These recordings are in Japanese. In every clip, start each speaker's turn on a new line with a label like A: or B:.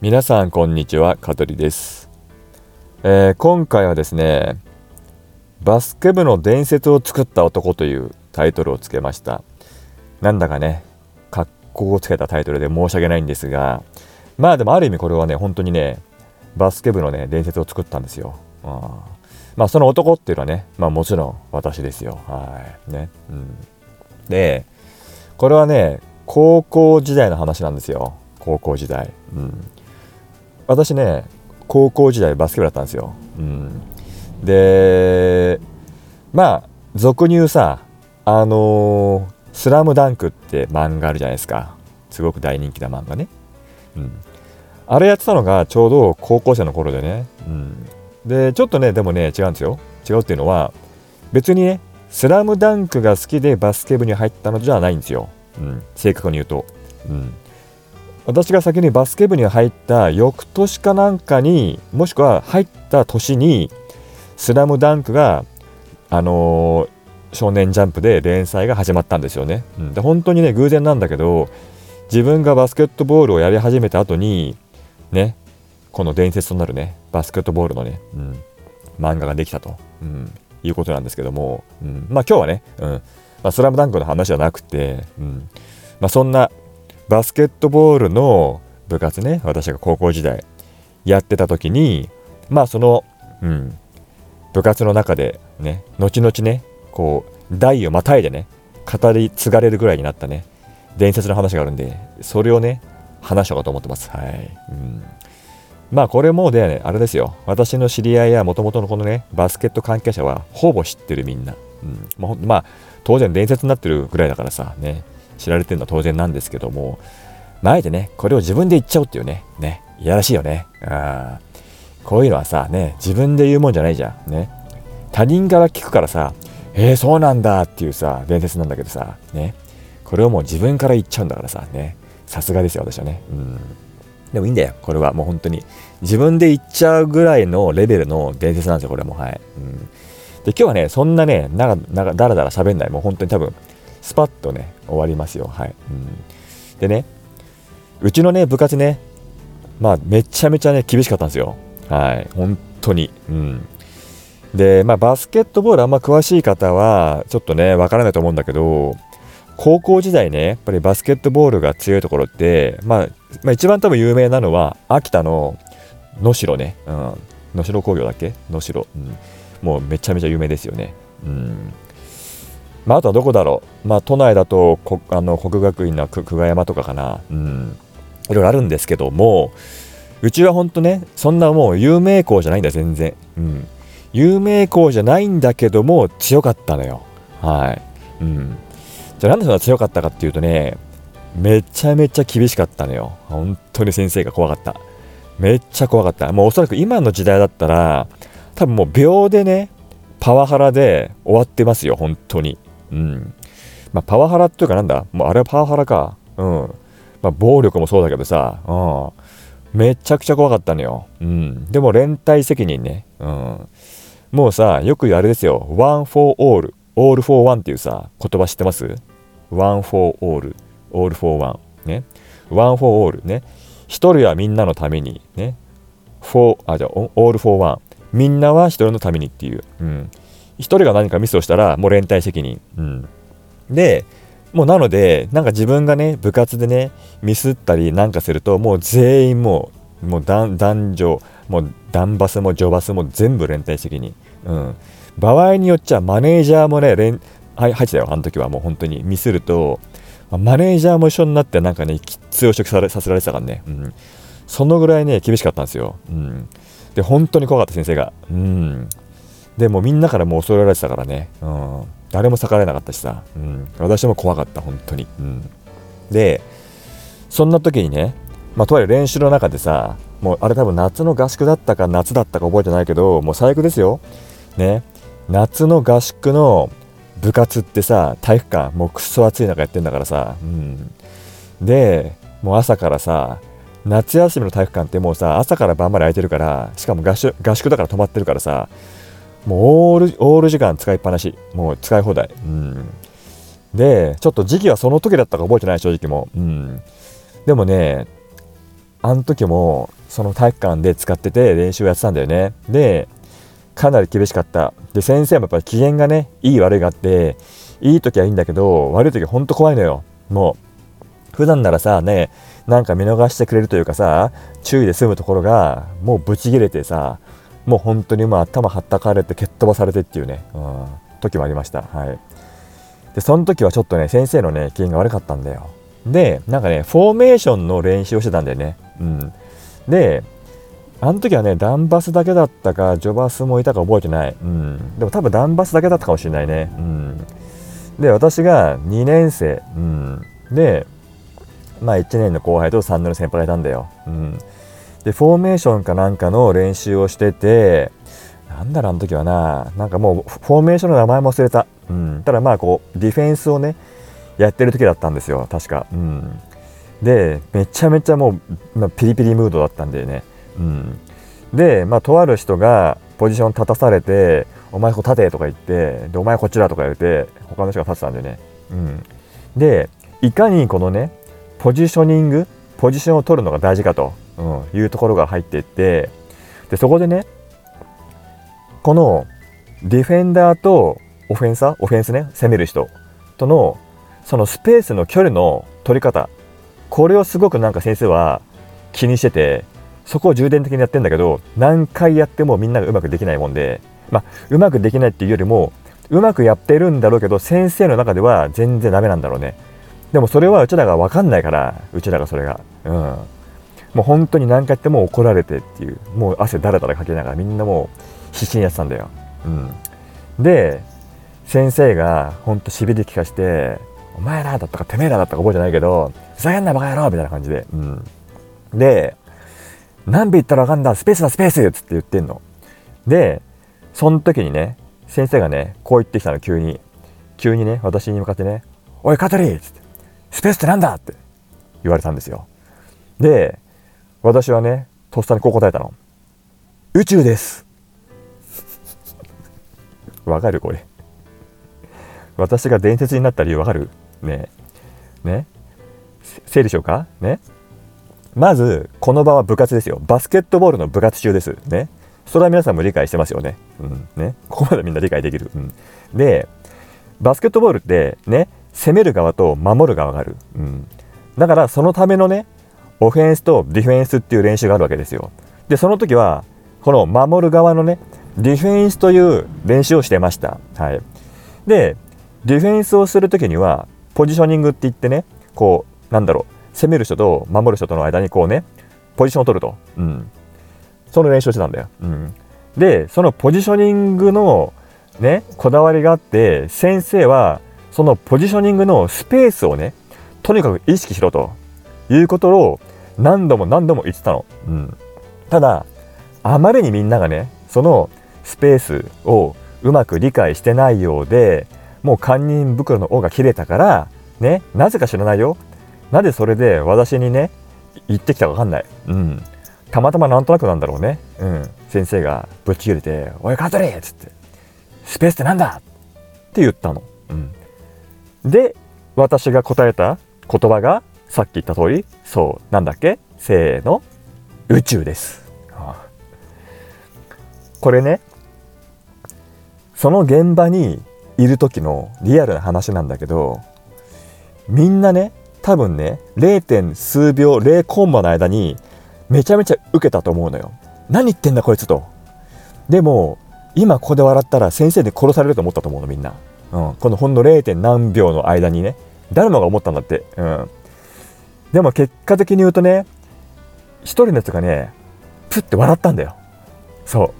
A: 皆さんこんにちは香取です、えー、今回はですねバスケ部の伝説を作った男というタイトルをつけました。なんだかね格好をつけたタイトルで申し訳ないんですがまあでもある意味これはね本当にねバスケ部のね伝説を作ったんですよ、うん、まあその男っていうのはねまあもちろん私ですよ。はい。ね、うん、でこれはね高校時代の話なんですよ。高校時代、うん、私ね高校時代バスケ部だったんですよ、うん、でまあ俗に言うさあのー「スラムダンクって漫画あるじゃないですか。すごく大人気な漫画ね、うん、あれやってたのがちょうど高校生の頃でね、うん、でちょっとねでもね違うんですよ。違うっていうのは別にねスラムダンクが好きでバスケ部に入ったのじゃないんですよ、うん、正確に言うと、うん、私が先にバスケ部に入った翌年かなんかにもしくは入った年に「スラムダンクがあのー、少年ジャンプで連載が始まったんですよね、うん、で本当にね偶然なんだけど自分がバスケットボールをやり始めた後にねこの伝説となるねバスケットボールのね、うん、漫画ができたと、うん、いうことなんですけども、うん、まあ今日はね、うん。まあ、スラムダンクの話じゃなくて、うん。まあ、そんなバスケットボールの部活ね私が高校時代やってた時にまあその、うん、部活の中でね後々ねこう代をまたいでね語り継がれるぐらいになったね伝説の話があるんでそれをね話しようかと思ってます。はい、うん、まあこれもねあれですよ。私の知り合いやもともとのこのねバスケット関係者はほぼ知ってるみんな、うん。まあ、まあ当然伝説になってるぐらいだからさね。知られてるのは当然なんですけども、まあ、あえてね、これを自分で言っちゃうっていうね、ね、いやらしいよね。あこういうのはさ、ね、自分で言うもんじゃないじゃん。ね。他人から聞くからさ、えー、そうなんだっていうさ、伝説なんだけどさ、ね。これをもう自分から言っちゃうんだからさ、ね。さすがですよ、私はね。うん。でもいいんだよ、これはもう本当に。自分で言っちゃうぐらいのレベルの伝説なんですよ、これも。はい。うん。で、今日はね、そんなね、なだらだら喋んない、もう本当に多分、スパッとね、終わりますよ。はい。うん、でね、うちのね、部活ね、まあ、めちゃめちゃね、厳しかったんですよ。はい。本当に。うん。で、まあ、バスケットボールあんま詳しい方は、ちょっとね、わからないと思うんだけど、高校時代ね、やっぱりバスケットボールが強いところって、まあ、まあ、一番多分有名なのは、秋田の能代ね、うん、能代工業だっけ？能代、うん、もうめちゃめちゃ有名ですよね。うんまあ、あとはどこだろう、まあ、都内だとこあの国学院の久我山とかかな、うん、いろいろあるんですけども、うちは本当ね、そんなもう有名校じゃないんだ、全然。うん、有名校じゃないんだけども、強かったのよ。はい。うん。じゃあなんでそんな強かったかっていうとね、めちゃめちゃ厳しかったのよ。本当に先生が怖かった。めっちゃ怖かった。もうおそらく今の時代だったら、多分もう秒でね、パワハラで終わってますよ、本当に。うん。まあ、パワハラっていうかなんだ？もうあれはパワハラか。うん。まあ、暴力もそうだけどさ、うん。めちゃくちゃ怖かったのよ。うん。でも連帯責任ね。うん。もうさ、よく言うあれですよ。one for all, all for one っていうさ、言葉知ってます ?one for all, all for one. ね。one for all ね。一人はみんなのためにね。for, あ、じゃあ、all for one。みんなは一人のためにっていう。うん。1人が何かミスをしたらもう連帯責任。うん、で、もうなので、なんか自分がね、部活でね、ミスったりなんかすると、もう全員もう、もう男女、もうダンバスも女バスも全部連帯責任。うん。場合によっちゃマネージャーもね、連はい、入ってたよ、あの時はもう本当にミスると、マネージャーも一緒になってなんかね、きつい汚職されさせられてたからね。うん。そのぐらいね、厳しかったんですよ。うん。で、本当に怖かった先生が。うん。でもみんなからもう恐れられてたからね、うん、誰も逆らえなかったしさ、うん、私も怖かった本当に、うん、でそんな時にね、まあ、とはいえ練習の中でさもうあれ多分夏の合宿だったか夏だったか覚えてないけどもう最悪ですよ。ね。夏の合宿の部活ってさ体育館もうくっそ暑い中やってんだからさ、うん、でもう朝からさ夏休みの体育館ってもうさ朝から晩まで空いてるからしかも合宿合宿だから泊まってるからさもうオール、オール時間使いっぱなし。もう使い放題。うん。で、ちょっと時期はその時だったか覚えてない、正直も。うん。でもね、あの時もその体育館で使ってて練習をやってたんだよねでかなり厳しかったで先生もやっぱり機嫌がねいい悪いがあっていい時はいいんだけど悪い時はほんと怖いのよもう普段ならさねなんか見逃してくれるというかさ注意で済むところがもうブチギレてさもう本当にもう頭はったかれて蹴っ飛ばされてっていうね、うん、時もありましたはいでその時はちょっとね先生のね機嫌が悪かったんだよでなんかねフォーメーションの練習をしてたんだよねうんであの時はね、ダンバスだけだったか、ジョバスもいたか覚えてない。うん。でも多分ダンバスだけだったかもしれないね。うん。で、私が2年生。うん。で、まあ1年の後輩と3年の先輩がいたんだよ。うん。で、フォーメーションかなんかの練習をしてて、なんだろう、あの時はな、なんかもうフォーメーションの名前も忘れた。うん。ただまあこう、ディフェンスをね、やってる時だったんですよ、確か。うん。で、めちゃめちゃもう、まあ、ピリピリムードだったんでね。うん、で、まあ、とある人がポジション立たされて「お前ここ立て」とか言って「でお前こちだ」とか言って他の人が立ってたんでね、うん、でいかにこのねポジショニングポジションを取るのが大事かと、うん、いうところが入っていってでそこでねこのディフェンダーとオフェンサーオフェンスね攻める人とのそのスペースの距離の取り方これをすごくなんか先生は気にしててそこを重点的にやってんだけど何回やってもみんながうまくできないもんでまあうまくできないっていうよりもうまくやってるんだろうけど先生の中では全然ダメなんだろうね。でもそれはうちらが分かんないからうちらがそれが。うん。もう本当に何回やっても怒られてっていうもう汗だらだらかけながらみんなもう必死にやってたんだよ、うん、で先生がほんとしびれ聞かして「お前らだったかてめえらだったか覚えてないけどふざけんなバカ野郎!」みたいな感じで、うん、で何秒言ったらわかんだスペースだスペースっつって言ってんの。で、その時にね、先生がね、こう言ってきたの、急に。急にね、私に向かってね、おい、カトリーつって、スペースってなんだ？って言われたんですよ。で、私はね、とっさにこう答えたの。宇宙です。わかる？これ。私が伝説になった理由わかる？ねね整理しようか？ねまず、この場は部活ですよ。バスケットボールの部活中です。ね。それは皆さんも理解してますよね。うん。ね。ここまでみんな理解できる。うん。で、バスケットボールってね、攻める側と守る側がある。うん。だから、そのためのね、オフェンスとディフェンスっていう練習があるわけですよ。で、その時は、この守る側のね、ディフェンスという練習をしてました。はい。で、ディフェンスをする時には、ポジショニングって言ってね、こう、なんだろう、攻める人と守る人との間にこうねポジションを取ると、うん、その練習をしてたんだよ、うん、でそのポジショニングのねこだわりがあって先生はそのポジショニングのスペースをねとにかく意識しろということを何度も何度も言ってたの、うん、ただあまりにみんながねそのスペースをうまく理解してないようでもう堪忍袋の尾が切れたからねなぜか知らないよ。なぜそれで私にね言ってきたか分かんない、うん、たまたまなんとなくなんだろうね、うん、先生がぶち切れて「おいカトリー!」っつって「スペースってなんだ!」って言ったの、うん、で私が答えた言葉がさっき言った通りそうなんだっけ？せーの。宇宙です、これねその現場にいる時のリアルな話なんだけどみんなね多分ね 0. 数秒0コンマの間にめちゃめちゃ受けたと思うのよ。何言ってんだこいつと。でも今ここで笑ったら先生に殺されると思ったと思うのみんな、うん、このほんの 0. 何秒の間にね誰もが思ったんだって、うん、でも結果的に言うとね一人のやつがねプッて笑ったんだよ。そ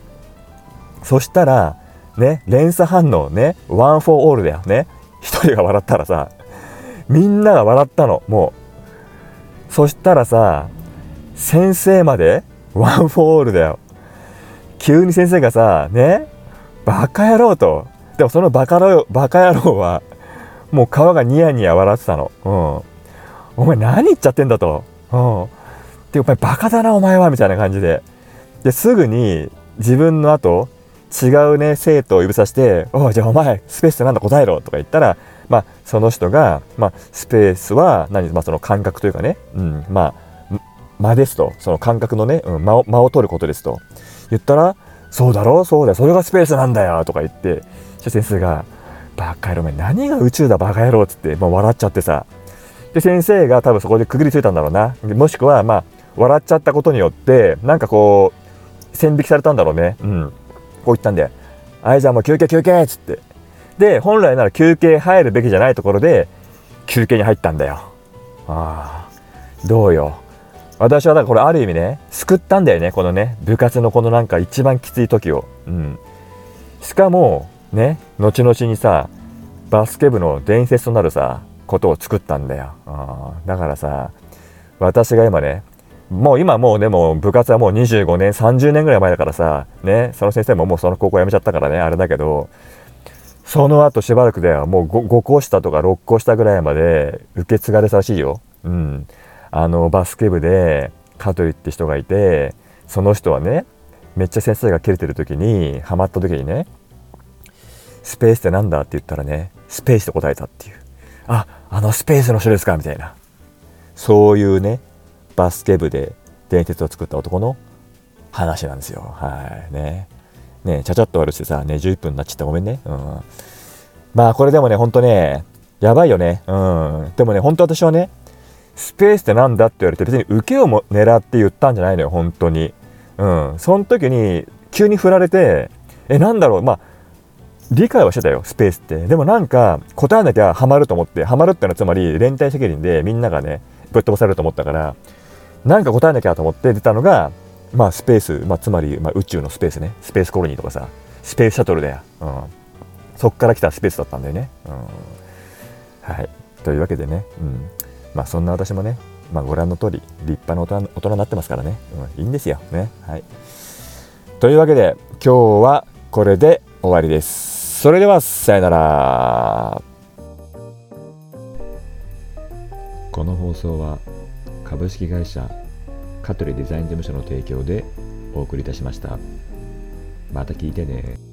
A: う。そしたらね連鎖反応ね One for all だよね。一人が笑ったらさみんなが笑ったのもう。そしたらさ先生までワンフォーオールだよ。急に先生がさねバカ野郎と。でもそのバカ野郎バカ野郎はもう皮がニヤニヤ笑ってたの。うん。お前何言っちゃってんだと。うん。でお前バカだなお前はみたいな感じで。ですぐに自分の後違うね生徒を指さして「おじゃあお前スペースってなんだ答えろ」とか言ったらまあ、その人が、まあ、スペースは何、まあ、その感覚というかね、うん、まあ間ですと。その感覚のね、うん、間を間を取ることですと。言ったらそうだろうそうだよそれがスペースなんだよとか言って先生が「バカ野郎お前何が宇宙だバカ野郎」っつってもう笑っちゃってさ。で先生が多分そこでくぐりついたんだろうな。もしくはまあ笑っちゃったことによってなんかこう線引きされたんだろうね。うん。こう言ったんで「はいじゃあもう休憩休憩」っつって。で本来なら休憩入るべきじゃないところで休憩に入ったんだよ。ああ。どうよ。私はだからこれある意味ね救ったんだよねこのね部活のこのなんか一番きつい時を。うん。しかもね後々にさバスケ部の伝説となるさことを作ったんだよあだからさ私が今ねもう今もうでも部活はもう25年30年ぐらい前だからさねその先生ももうその高校辞めちゃったからねあれだけどその後しばらくではもう 5, 5校下とか6校下ぐらいまで受け継がれたらしいよ。うん。あのバスケ部で香取って人がいてその人はねめっちゃ先生が切れてる時にハマった時にねスペースってなんだって言ったらねスペースと答えたっていうああのスペースの人ですか？みたいな。そういうねバスケ部で伝説を作った男の話なんですよ。はい。ね。ねちゃちゃっと終わるしてさね11分になっちゃってごめんね。うん。まあこれでもねほんとねやばいよね。うん。でもねほんと私はねスペースってなんだって言われて別に受けをも狙って言ったんじゃないのよ本当に。うん。その時に急に振られてえなんだろう？まあ理解はしてたよスペースって。でもなんか答えなきゃハマると思ってハマるってのはつまり連帯責任でみんながねぶっ飛ばされると思ったからなんか答えなきゃと思って出たのがまあスペース、まあ、つまり、まあ、宇宙のスペースね。スペースコロニーとかさ。スペースシャトルだよ、うん、そっから来たスペースだったんだよね、うん、はい。というわけでね、うん。まあそんな私もね、まあ、ご覧の通り立派な大人大人になってますからね、うん、いいんですよ。ね。はい。というわけで今日はこれで終わりです。それではさよならこの放送は株式会社香取デザイン事務所の提供でお送りいたしました。また聞いてね。